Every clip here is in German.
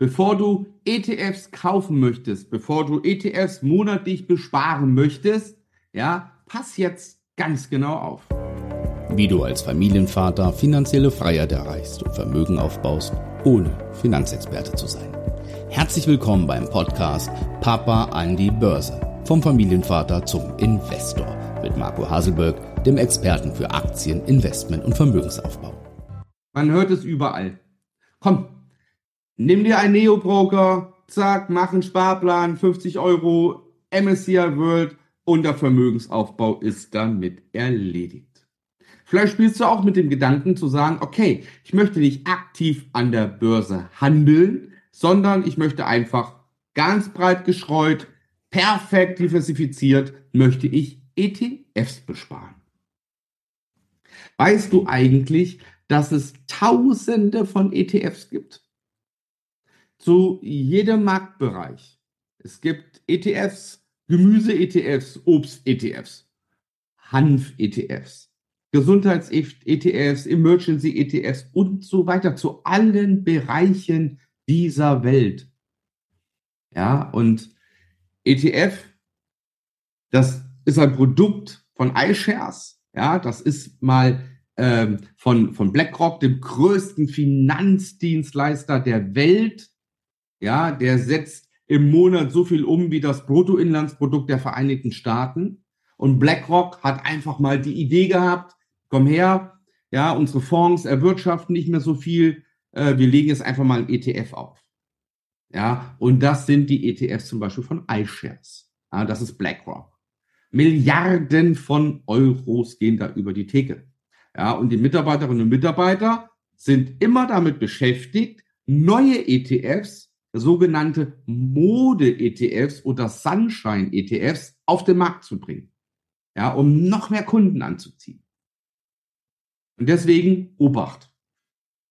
Bevor du ETFs kaufen möchtest, bevor du ETFs monatlich besparen möchtest, ja, pass jetzt ganz genau auf. Wie du als Familienvater finanzielle Freiheit erreichst und Vermögen aufbaust, ohne Finanzexperte zu sein. Herzlich willkommen beim Podcast Papa an die Börse. Vom Familienvater zum Investor mit Marco Haselberg, dem Experten für Aktien, Investment und Vermögensaufbau. Man hört es überall. Komm, Nimm dir einen Neo-Broker, zack, mach einen Sparplan, 50 Euro, MSCI World und der Vermögensaufbau ist damit erledigt. Vielleicht spielst du auch mit dem Gedanken zu sagen, okay, ich möchte nicht aktiv an der Börse handeln, sondern ich möchte einfach ganz breit gestreut, perfekt diversifiziert, möchte ich ETFs besparen. Weißt du eigentlich, dass es tausende von ETFs gibt? Zu jedem Marktbereich. Es gibt ETFs, Gemüse-ETFs, Obst-ETFs, Hanf-ETFs, Gesundheits-ETFs, Emergency-ETFs und so weiter zu allen Bereichen dieser Welt. Ja, und ETF, das ist ein Produkt von iShares. Ja, das ist mal ähm, von, von BlackRock, dem größten Finanzdienstleister der Welt ja, der setzt im Monat so viel um wie das Bruttoinlandsprodukt der Vereinigten Staaten. Und BlackRock hat einfach mal die Idee gehabt, komm her, ja, unsere Fonds erwirtschaften nicht mehr so viel, äh, wir legen jetzt einfach mal ein ETF auf. Ja, und das sind die ETFs zum Beispiel von iShares. Ja, das ist BlackRock. Milliarden von Euros gehen da über die Theke. Ja, und die Mitarbeiterinnen und Mitarbeiter sind immer damit beschäftigt, neue ETFs sogenannte Mode-ETFs oder Sunshine-ETFs auf den Markt zu bringen. Ja, um noch mehr Kunden anzuziehen. Und deswegen Obacht.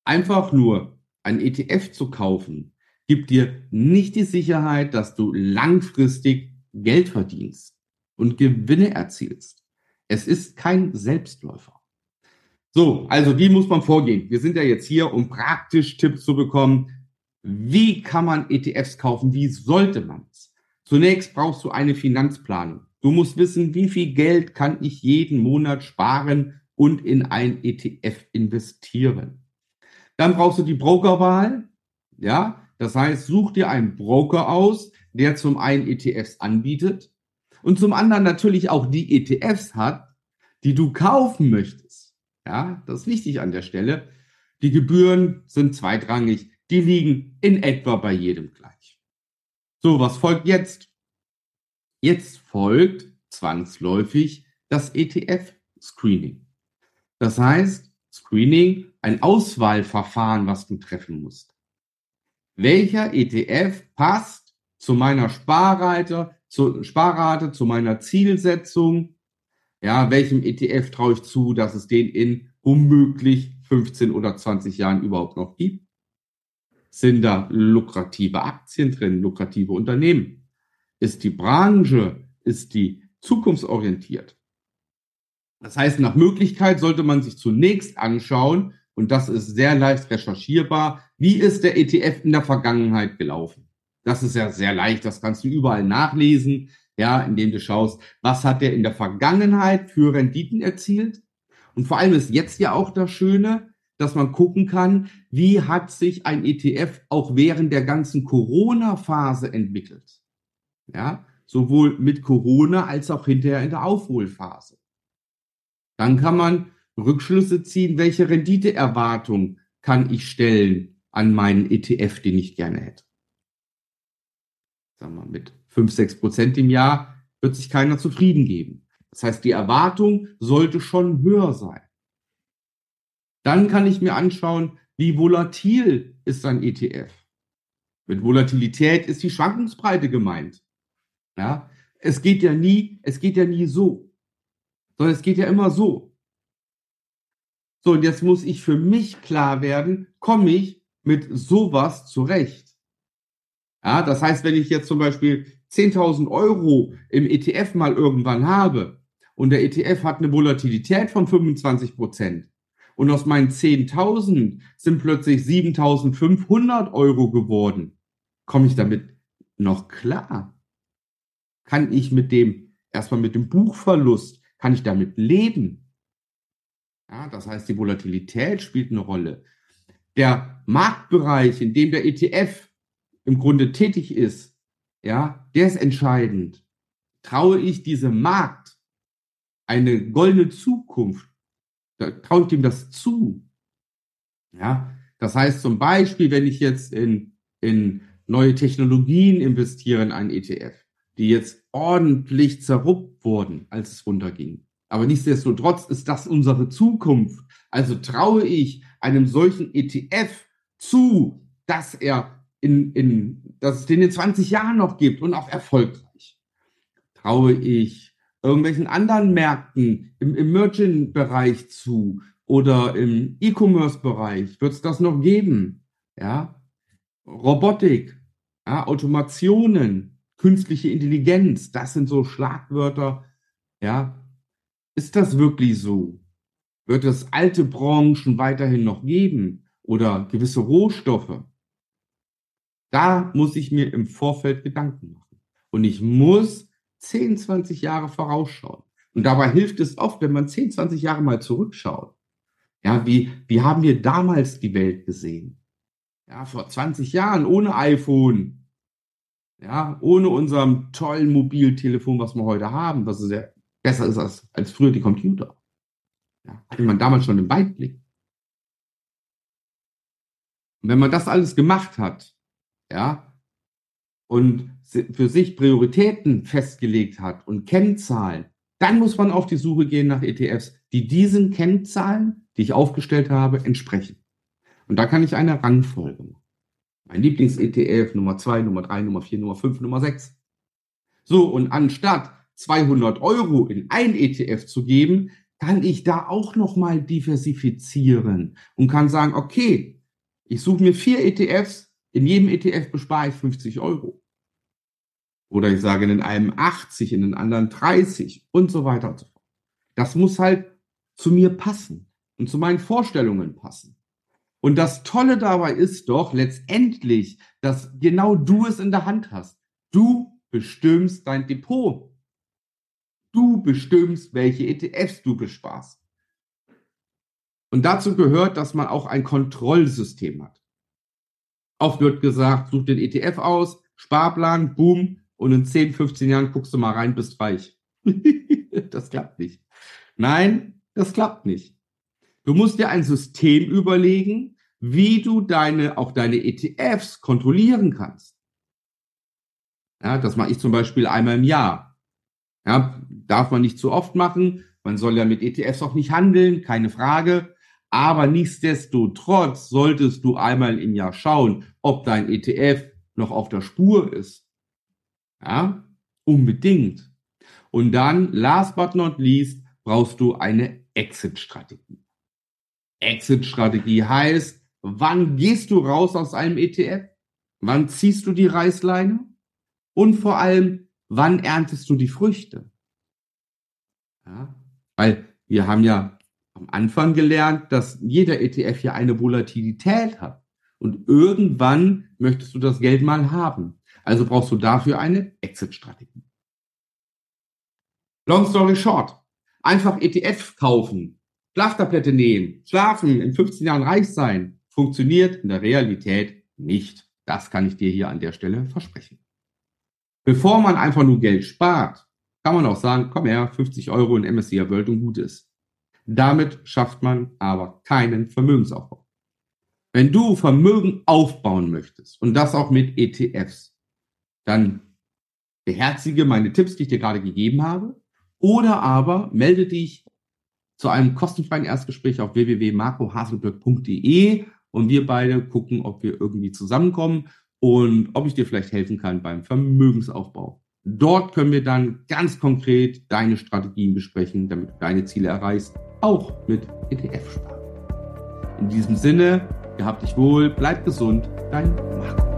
Einfach nur ein ETF zu kaufen, gibt dir nicht die Sicherheit, dass du langfristig Geld verdienst und Gewinne erzielst. Es ist kein Selbstläufer. So, also wie muss man vorgehen? Wir sind ja jetzt hier, um praktisch Tipps zu bekommen, wie kann man ETFs kaufen? Wie sollte man es? Zunächst brauchst du eine Finanzplanung. Du musst wissen, wie viel Geld kann ich jeden Monat sparen und in ein ETF investieren. Dann brauchst du die Brokerwahl. Ja, das heißt, such dir einen Broker aus, der zum einen ETFs anbietet und zum anderen natürlich auch die ETFs hat, die du kaufen möchtest. Ja, das ist wichtig an der Stelle. Die Gebühren sind zweitrangig die liegen in etwa bei jedem gleich. So, was folgt jetzt? Jetzt folgt zwangsläufig das ETF-Screening. Das heißt, Screening, ein Auswahlverfahren, was du treffen musst. Welcher ETF passt zu meiner Sparrate, zu, Sparrate, zu meiner Zielsetzung? Ja, welchem ETF traue ich zu, dass es den in womöglich 15 oder 20 Jahren überhaupt noch gibt? Sind da lukrative Aktien drin, lukrative Unternehmen? Ist die Branche, ist die zukunftsorientiert? Das heißt, nach Möglichkeit sollte man sich zunächst anschauen, und das ist sehr leicht recherchierbar, wie ist der ETF in der Vergangenheit gelaufen? Das ist ja sehr leicht, das kannst du überall nachlesen, ja, indem du schaust, was hat der in der Vergangenheit für Renditen erzielt? Und vor allem ist jetzt ja auch das Schöne, dass man gucken kann, wie hat sich ein ETF auch während der ganzen Corona-Phase entwickelt. Ja, sowohl mit Corona als auch hinterher in der Aufholphase. Dann kann man Rückschlüsse ziehen, welche Renditeerwartung kann ich stellen an meinen ETF, den ich gerne hätte. Sagen wir, mit 5, 6 Prozent im Jahr wird sich keiner zufrieden geben. Das heißt, die Erwartung sollte schon höher sein. Dann kann ich mir anschauen, wie volatil ist ein ETF. Mit Volatilität ist die Schwankungsbreite gemeint. Ja, es geht ja nie, es geht ja nie so, sondern es geht ja immer so. So, und jetzt muss ich für mich klar werden, komme ich mit sowas zurecht? Ja, das heißt, wenn ich jetzt zum Beispiel 10.000 Euro im ETF mal irgendwann habe und der ETF hat eine Volatilität von 25 Prozent, und aus meinen 10.000 sind plötzlich 7.500 Euro geworden. komme ich damit noch klar? Kann ich mit dem, erstmal mit dem Buchverlust, kann ich damit leben? Ja, das heißt, die Volatilität spielt eine Rolle. Der Marktbereich, in dem der ETF im Grunde tätig ist, ja, der ist entscheidend. Traue ich diesem Markt eine goldene Zukunft? Da traue ich dem das zu? Ja, das heißt zum Beispiel, wenn ich jetzt in, in neue Technologien investiere in einen ETF, die jetzt ordentlich zerruppt wurden, als es runterging. Aber nichtsdestotrotz ist das unsere Zukunft. Also traue ich einem solchen ETF zu, dass er in, in, dass es den in 20 Jahren noch gibt und auch erfolgreich. Traue ich irgendwelchen anderen Märkten im Emerging-Bereich zu oder im E-Commerce-Bereich wird es das noch geben. Ja, Robotik, ja, Automationen, künstliche Intelligenz, das sind so Schlagwörter. Ja, ist das wirklich so? Wird es alte Branchen weiterhin noch geben oder gewisse Rohstoffe? Da muss ich mir im Vorfeld Gedanken machen. Und ich muss 10, 20 Jahre vorausschauen. Und dabei hilft es oft, wenn man 10, 20 Jahre mal zurückschaut. Ja, wie, wie haben wir damals die Welt gesehen? Ja, vor 20 Jahren ohne iPhone. Ja, ohne unserem tollen Mobiltelefon, was wir heute haben, was sehr besser ist als, als früher die Computer. Ja, hatte man damals schon im Weitblick. Und wenn man das alles gemacht hat, ja, und für sich Prioritäten festgelegt hat und Kennzahlen, dann muss man auf die Suche gehen nach ETFs, die diesen Kennzahlen die ich aufgestellt habe, entsprechen. Und da kann ich eine Rangfolge machen. Mein Lieblings-ETF, Nummer 2, Nummer 3, Nummer 4, Nummer 5, Nummer 6. So, und anstatt 200 Euro in ein ETF zu geben, kann ich da auch nochmal diversifizieren und kann sagen, okay, ich suche mir vier ETFs, in jedem ETF bespare ich 50 Euro. Oder ich sage in einem 80, in den anderen 30 und so weiter und so fort. Das muss halt zu mir passen und zu meinen Vorstellungen passen. Und das Tolle dabei ist doch letztendlich, dass genau du es in der Hand hast. Du bestimmst dein Depot. Du bestimmst, welche ETFs du besparst. Und dazu gehört, dass man auch ein Kontrollsystem hat. Oft wird gesagt, such den ETF aus, Sparplan, boom, und in 10, 15 Jahren guckst du mal rein, bist reich. das klappt nicht. Nein, das klappt nicht. Du musst dir ein System überlegen, wie du deine, auch deine ETFs kontrollieren kannst. Ja, das mache ich zum Beispiel einmal im Jahr. Ja, darf man nicht zu oft machen. Man soll ja mit ETFs auch nicht handeln, keine Frage. Aber nichtsdestotrotz solltest du einmal im Jahr schauen, ob dein ETF noch auf der Spur ist. Ja, unbedingt. Und dann, last but not least, brauchst du eine Exit-Strategie. Exit-Strategie heißt, wann gehst du raus aus einem ETF? Wann ziehst du die Reißleine? Und vor allem, wann erntest du die Früchte? Ja, weil wir haben ja am Anfang gelernt, dass jeder ETF ja eine Volatilität hat. Und irgendwann möchtest du das Geld mal haben. Also brauchst du dafür eine Exit-Strategie. Long story short. Einfach ETF kaufen Schlaftablette nehmen, schlafen, in 15 Jahren reich sein, funktioniert in der Realität nicht. Das kann ich dir hier an der Stelle versprechen. Bevor man einfach nur Geld spart, kann man auch sagen, komm her, 50 Euro in MSCI World und gut ist. Damit schafft man aber keinen Vermögensaufbau. Wenn du Vermögen aufbauen möchtest und das auch mit ETFs, dann beherzige meine Tipps, die ich dir gerade gegeben habe, oder aber melde dich zu einem kostenfreien Erstgespräch auf www.marcohaselberg.de und wir beide gucken, ob wir irgendwie zusammenkommen und ob ich dir vielleicht helfen kann beim Vermögensaufbau. Dort können wir dann ganz konkret deine Strategien besprechen, damit du deine Ziele erreichst, auch mit ETF-Sparen. In diesem Sinne, gehabt dich wohl, bleib gesund, dein Marco.